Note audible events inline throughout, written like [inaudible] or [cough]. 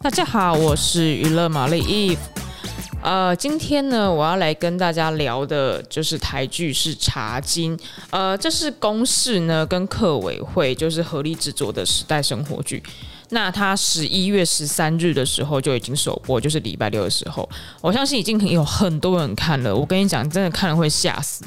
大家好，我是娱乐玛丽 Eve。呃，今天呢，我要来跟大家聊的就是台剧是《茶金》。呃，这是公视呢跟客委会就是合力制作的时代生活剧。那它十一月十三日的时候就已经首播，就是礼拜六的时候，我相信已经有很多人看了。我跟你讲，真的看了会吓死。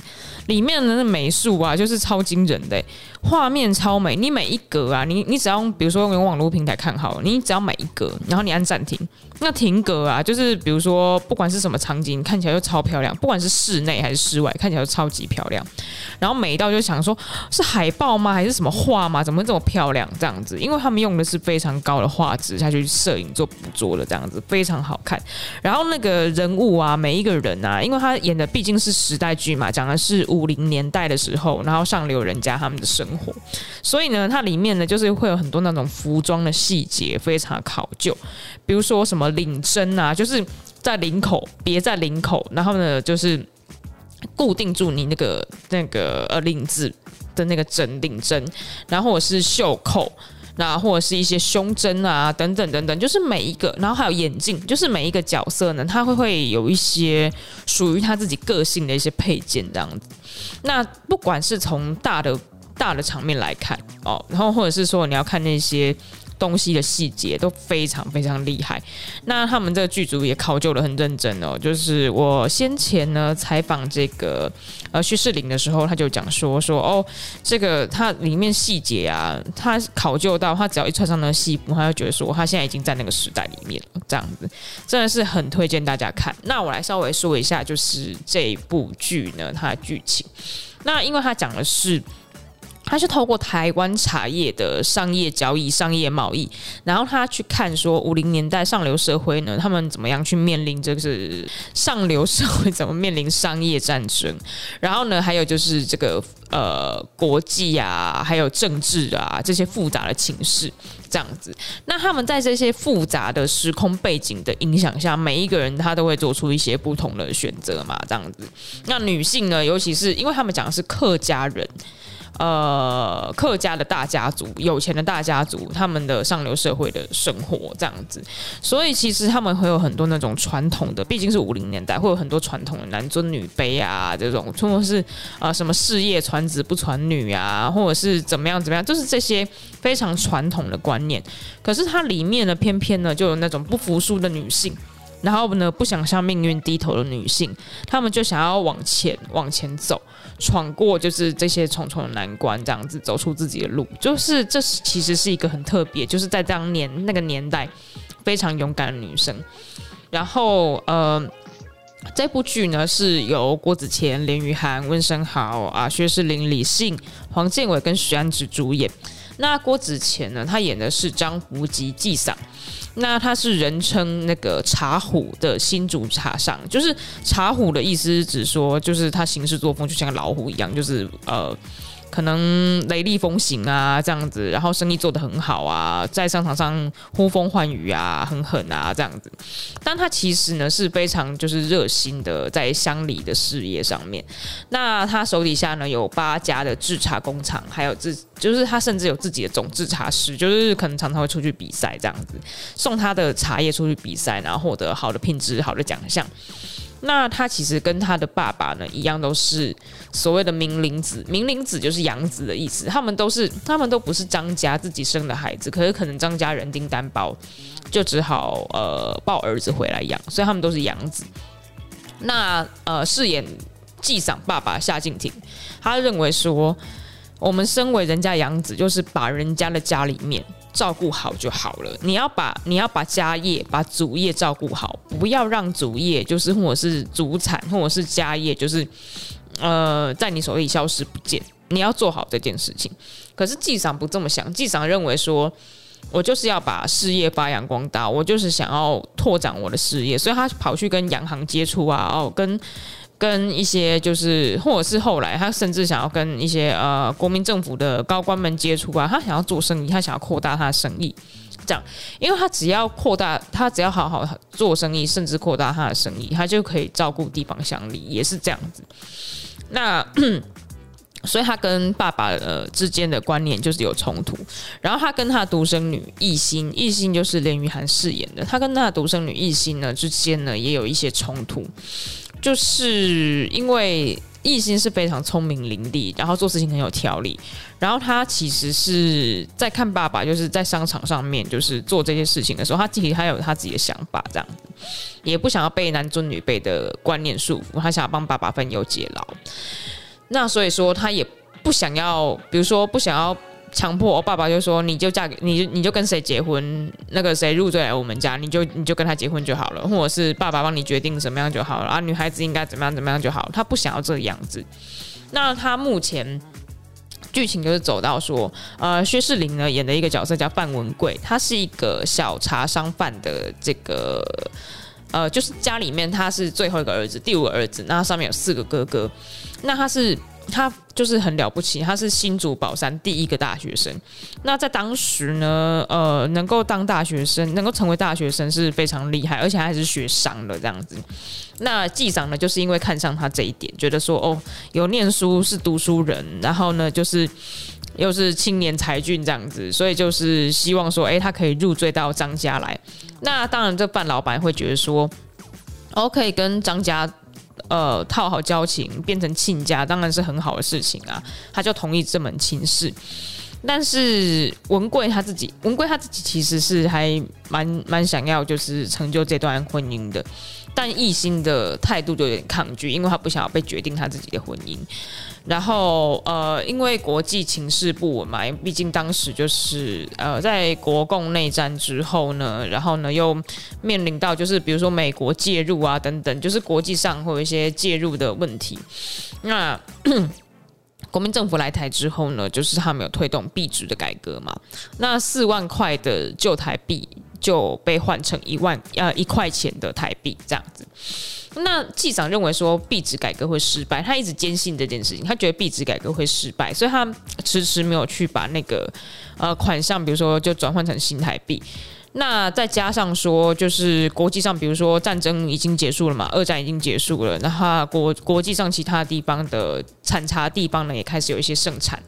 里面的那美术啊，就是超惊人的，画面超美。你每一格啊，你你只要，比如说用网络平台看好了，你只要每一格，然后你按暂停，那停格啊，就是比如说不管是什么场景，看起来就超漂亮，不管是室内还是室外，看起来都超级漂亮。然后美到就想说，是海报吗？还是什么画吗？怎么这么漂亮？这样子，因为他们用的是非常高的画质下去摄影做捕捉的，这样子非常好看。然后那个人物啊，每一个人啊，因为他演的毕竟是时代剧嘛，讲的是。五零年代的时候，然后上流人家他们的生活，所以呢，它里面呢就是会有很多那种服装的细节非常考究，比如说什么领针啊，就是在领口别在领口，然后呢就是固定住你那个那个呃领子的那个针领针，然后或者是袖扣。那或者是一些胸针啊，等等等等，就是每一个，然后还有眼镜，就是每一个角色呢，他会会有一些属于他自己个性的一些配件这样子。那不管是从大的大的场面来看哦，然后或者是说你要看那些。东西的细节都非常非常厉害，那他们这个剧组也考究得很认真哦。就是我先前呢采访这个呃许世林的时候，他就讲说说哦，这个他里面细节啊，他考究到他只要一穿上那个戏服，他就觉得说他现在已经在那个时代里面了，这样子真的是很推荐大家看。那我来稍微说一下，就是这部剧呢它的剧情。那因为它讲的是。他是透过台湾茶叶的商业交易、商业贸易，然后他去看说五零年代上流社会呢，他们怎么样去面临这个是上流社会怎么面临商业战争，然后呢，还有就是这个呃国际啊，还有政治啊这些复杂的情势这样子。那他们在这些复杂的时空背景的影响下，每一个人他都会做出一些不同的选择嘛，这样子。那女性呢，尤其是因为他们讲的是客家人。呃，客家的大家族，有钱的大家族，他们的上流社会的生活这样子，所以其实他们会有很多那种传统的，毕竟是五零年代，会有很多传统的男尊女卑啊，这种，或者是啊、什么事业传子不传女啊，或者是怎么样怎么样，就是这些非常传统的观念。可是它里面呢，偏偏呢就有那种不服输的女性。然后呢，不想向命运低头的女性，她们就想要往前往前走，闯过就是这些重重的难关，这样子走出自己的路。就是这是其实是一个很特别，就是在当年那个年代非常勇敢的女生。然后呃，这部剧呢是由郭子乾、连俞涵、温昇豪啊、薛世林、李信、黄建伟跟徐安子主演。那郭子乾呢，他演的是张福吉纪桑。那他是人称那个茶虎的新主茶商，就是茶虎的意思是指说，就是他行事作风就像老虎一样，就是呃。可能雷厉风行啊，这样子，然后生意做得很好啊，在商场上呼风唤雨啊，很狠啊，这样子。但他其实呢是非常就是热心的，在乡里的事业上面。那他手底下呢有八家的制茶工厂，还有自就是他甚至有自己的总制茶师，就是可能常常会出去比赛这样子，送他的茶叶出去比赛，然后获得好的品质、好的奖项。那他其实跟他的爸爸呢一样，都是所谓的名伶子。名伶子就是养子的意思。他们都是，他们都不是张家自己生的孩子，可是可能张家人丁单薄，就只好呃抱儿子回来养，所以他们都是养子。那呃饰演纪桑爸爸夏靖庭，他认为说，我们身为人家养子，就是把人家的家里面。照顾好就好了。你要把你要把家业、把主业照顾好，不要让主业就是或者是祖产或者是家业就是呃在你手里消失不见。你要做好这件事情。可是纪长不这么想，纪长认为说，我就是要把事业发扬光大，我就是想要拓展我的事业，所以他跑去跟洋行接触啊，哦跟。跟一些就是，或者是后来他甚至想要跟一些呃国民政府的高官们接触啊，他想要做生意，他想要扩大他的生意，这样，因为他只要扩大，他只要好好做生意，甚至扩大他的生意，他就可以照顾地方乡里，也是这样子。那所以他跟爸爸呃之间的观念就是有冲突。然后他跟他独生女艺兴，艺兴就是连俞涵饰演的，他跟他独生女艺兴呢之间呢也有一些冲突，就是因为。艺兴是非常聪明伶俐，然后做事情很有条理。然后他其实是在看爸爸，就是在商场上面，就是做这些事情的时候，他自己还有他自己的想法，这样子也不想要被男尊女卑的观念束缚，他想要帮爸爸分忧解劳。那所以说，他也不想要，比如说不想要。强迫我爸爸就说，你就嫁给你，你就跟谁结婚，那个谁入赘来我们家，你就你就跟他结婚就好了，或者是爸爸帮你决定怎么样就好了啊，女孩子应该怎么样怎么样就好，他不想要这个样子。那他目前剧情就是走到说，呃，薛仕凌呢演的一个角色叫范文贵，他是一个小茶商贩的这个，呃，就是家里面他是最后一个儿子，第五个儿子，那上面有四个哥哥，那他是。他就是很了不起，他是新竹宝山第一个大学生。那在当时呢，呃，能够当大学生，能够成为大学生是非常厉害，而且还是学商的这样子。那纪长呢，就是因为看上他这一点，觉得说哦，有念书是读书人，然后呢，就是又是青年才俊这样子，所以就是希望说，哎，他可以入赘到张家来。那当然，这范老板会觉得说，哦，可以跟张家。呃，套好交情，变成亲家，当然是很好的事情啊。他就同意这门亲事，但是文贵他自己，文贵他自己其实是还蛮蛮想要，就是成就这段婚姻的。但艺兴的态度就有点抗拒，因为他不想要被决定他自己的婚姻。然后呃，因为国际情势不稳嘛，毕竟当时就是呃，在国共内战之后呢，然后呢又面临到就是比如说美国介入啊等等，就是国际上会有一些介入的问题。那 [coughs] 国民政府来台之后呢，就是他们有推动币值的改革嘛，那四万块的旧台币。就被换成一万呃一块钱的台币这样子。那纪长认为说币值改革会失败，他一直坚信这件事情，他觉得币值改革会失败，所以他迟迟没有去把那个呃款项，比如说就转换成新台币。那再加上说，就是国际上，比如说战争已经结束了嘛，二战已经结束了，那他国国际上其他地方的产茶地方呢，也开始有一些盛产。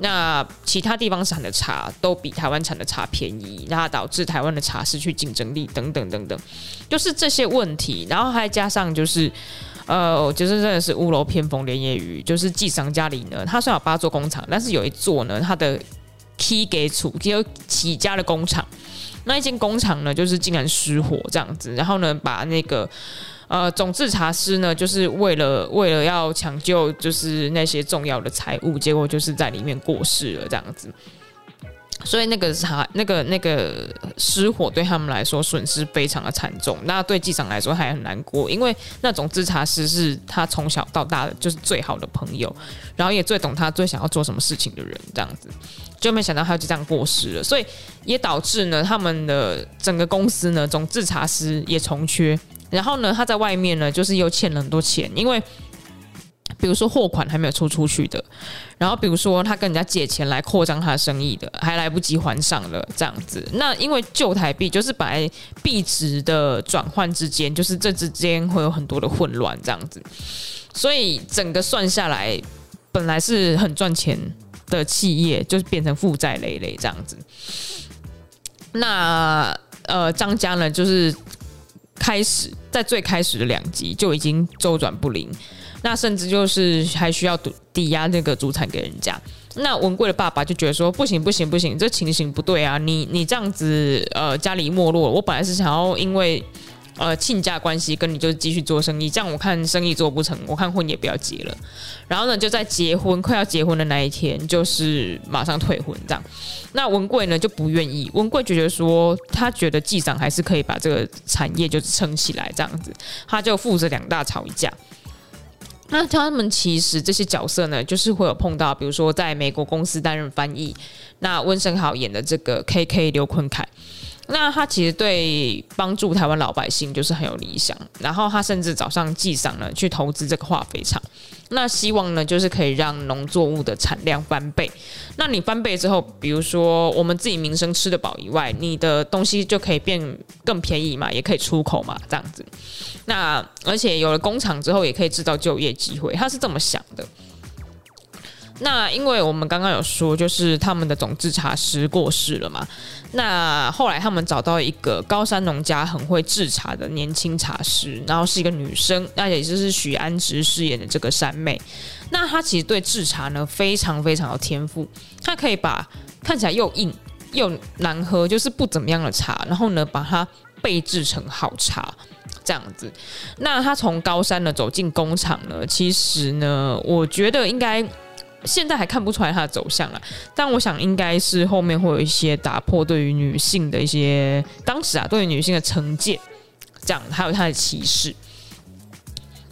那其他地方产的茶都比台湾产的茶便宜，那导致台湾的茶失去竞争力，等等等等，就是这些问题。然后还加上就是，呃，就是真的是屋漏偏逢连夜雨，就是纪长家里呢，他虽然有八座工厂，但是有一座呢，他的起家厝就起家的工厂。那一间工厂呢，就是竟然失火这样子，然后呢，把那个呃总制茶师呢，就是为了为了要抢救就是那些重要的财物，结果就是在里面过世了这样子。所以那个啥那个那个失火对他们来说损失非常的惨重，那对纪长来说还很难过，因为那种制茶师是他从小到大的就是最好的朋友，然后也最懂他最想要做什么事情的人，这样子就没想到他就这样过世了，所以也导致呢他们的整个公司呢总制茶师也从缺，然后呢他在外面呢就是又欠了很多钱，因为。比如说货款还没有出出去的，然后比如说他跟人家借钱来扩张他生意的，还来不及还上了这样子。那因为旧台币就是本来币值的转换之间，就是这之间会有很多的混乱这样子，所以整个算下来，本来是很赚钱的企业，就是变成负债累累这样子。那呃张家呢，就是开始在最开始的两集就已经周转不灵。那甚至就是还需要抵押那个祖产给人家。那文贵的爸爸就觉得说不行不行不行，这情形不对啊！你你这样子呃家里没落了，我本来是想要因为呃亲家关系跟你就继续做生意，这样我看生意做不成，我看婚也不要结了。然后呢就在结婚快要结婚的那一天，就是马上退婚这样。那文贵呢就不愿意，文贵觉得说他觉得纪长还是可以把这个产业就是撑起来这样子，他就父子两大吵一架。那他们其实这些角色呢，就是会有碰到，比如说在美国公司担任翻译，那温昇豪演的这个 KK 刘坤凯。那他其实对帮助台湾老百姓就是很有理想，然后他甚至早上纪长呢去投资这个化肥厂，那希望呢就是可以让农作物的产量翻倍。那你翻倍之后，比如说我们自己民生吃得饱以外，你的东西就可以变更便宜嘛，也可以出口嘛，这样子。那而且有了工厂之后，也可以制造就业机会，他是这么想的。那因为我们刚刚有说，就是他们的总制茶师过世了嘛。那后来他们找到一个高山农家很会制茶的年轻茶师，然后是一个女生，那也就是许安植饰演的这个山妹。那她其实对制茶呢非常非常有天赋，她可以把看起来又硬又难喝，就是不怎么样的茶，然后呢把它备制成好茶这样子。那她从高山呢走进工厂呢，其实呢，我觉得应该。现在还看不出来它的走向啊，但我想应该是后面会有一些打破对于女性的一些当时啊对于女性的成见，这样还有它的歧视。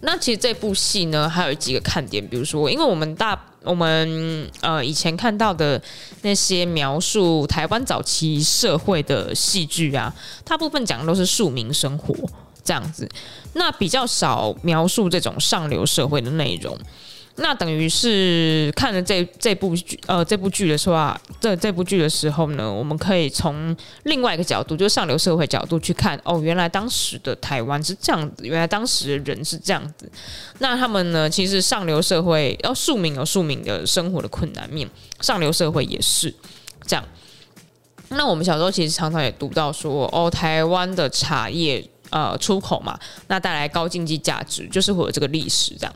那其实这部戏呢还有几个看点，比如说，因为我们大我们呃以前看到的那些描述台湾早期社会的戏剧啊，大部分讲的都是庶民生活这样子，那比较少描述这种上流社会的内容。那等于是看了这这部剧，呃，这部剧的时候啊，这这部剧的时候呢，我们可以从另外一个角度，就是上流社会角度去看，哦，原来当时的台湾是这样子，原来当时的人是这样子。那他们呢，其实上流社会，要庶民有庶民的生活的困难面，上流社会也是这样。那我们小时候其实常常也读到说，哦，台湾的茶叶。呃，出口嘛，那带来高经济价值，就是会有这个历史这样。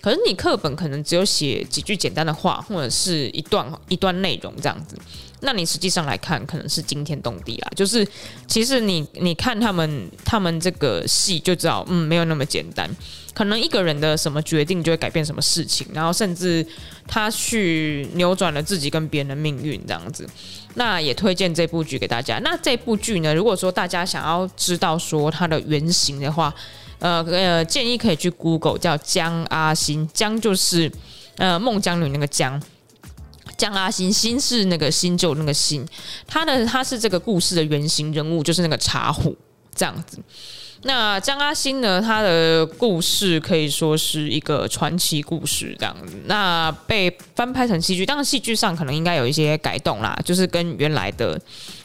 可是你课本可能只有写几句简单的话，或者是一段一段内容这样子。那你实际上来看，可能是惊天动地啦。就是其实你你看他们他们这个戏就知道，嗯，没有那么简单。可能一个人的什么决定就会改变什么事情，然后甚至他去扭转了自己跟别人的命运这样子。那也推荐这部剧给大家。那这部剧呢，如果说大家想要知道说它的原型的话，呃呃，建议可以去 Google 叫江阿星，江就是呃孟姜女那个江，江阿星，星是那个新旧那个星，他呢他是这个故事的原型人物，就是那个茶壶这样子。那江阿新呢？他的故事可以说是一个传奇故事，这样子。那被翻拍成戏剧，当然戏剧上可能应该有一些改动啦，就是跟原来的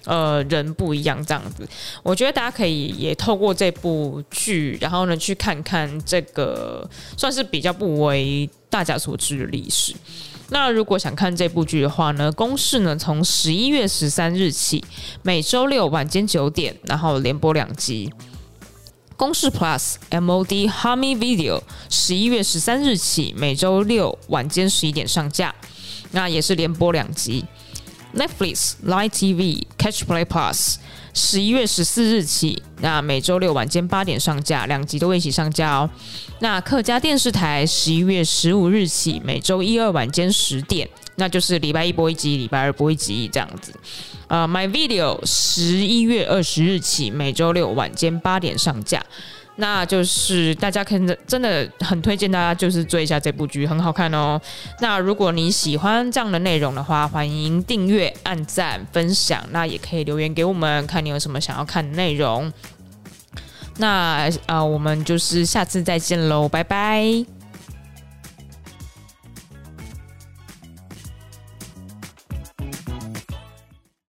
呃人不一样，这样子。我觉得大家可以也透过这部剧，然后呢去看看这个算是比较不为大家所知的历史。那如果想看这部剧的话呢，公式呢从十一月十三日起，每周六晚间九点，然后连播两集。公式 Plus MOD Hami Video 十一月十三日起，每周六晚间十一点上架，那也是连播两集。Netflix Live TV Catch Play Plus 十一月十四日起，那每周六晚间八点上架，两集都一起上架哦。那客家电视台十一月十五日起，每周一二晚间十点，那就是礼拜一播一集，礼拜二播一集这样子。呃，My Video 十一月二十日起，每周六晚间八点上架，那就是大家可能真的很推荐大家就是追一下这部剧，很好看哦。那如果你喜欢这样的内容的话，欢迎订阅、按赞、分享，那也可以留言给我们，看你有什么想要看的内容。那啊、呃，我们就是下次再见喽，拜拜。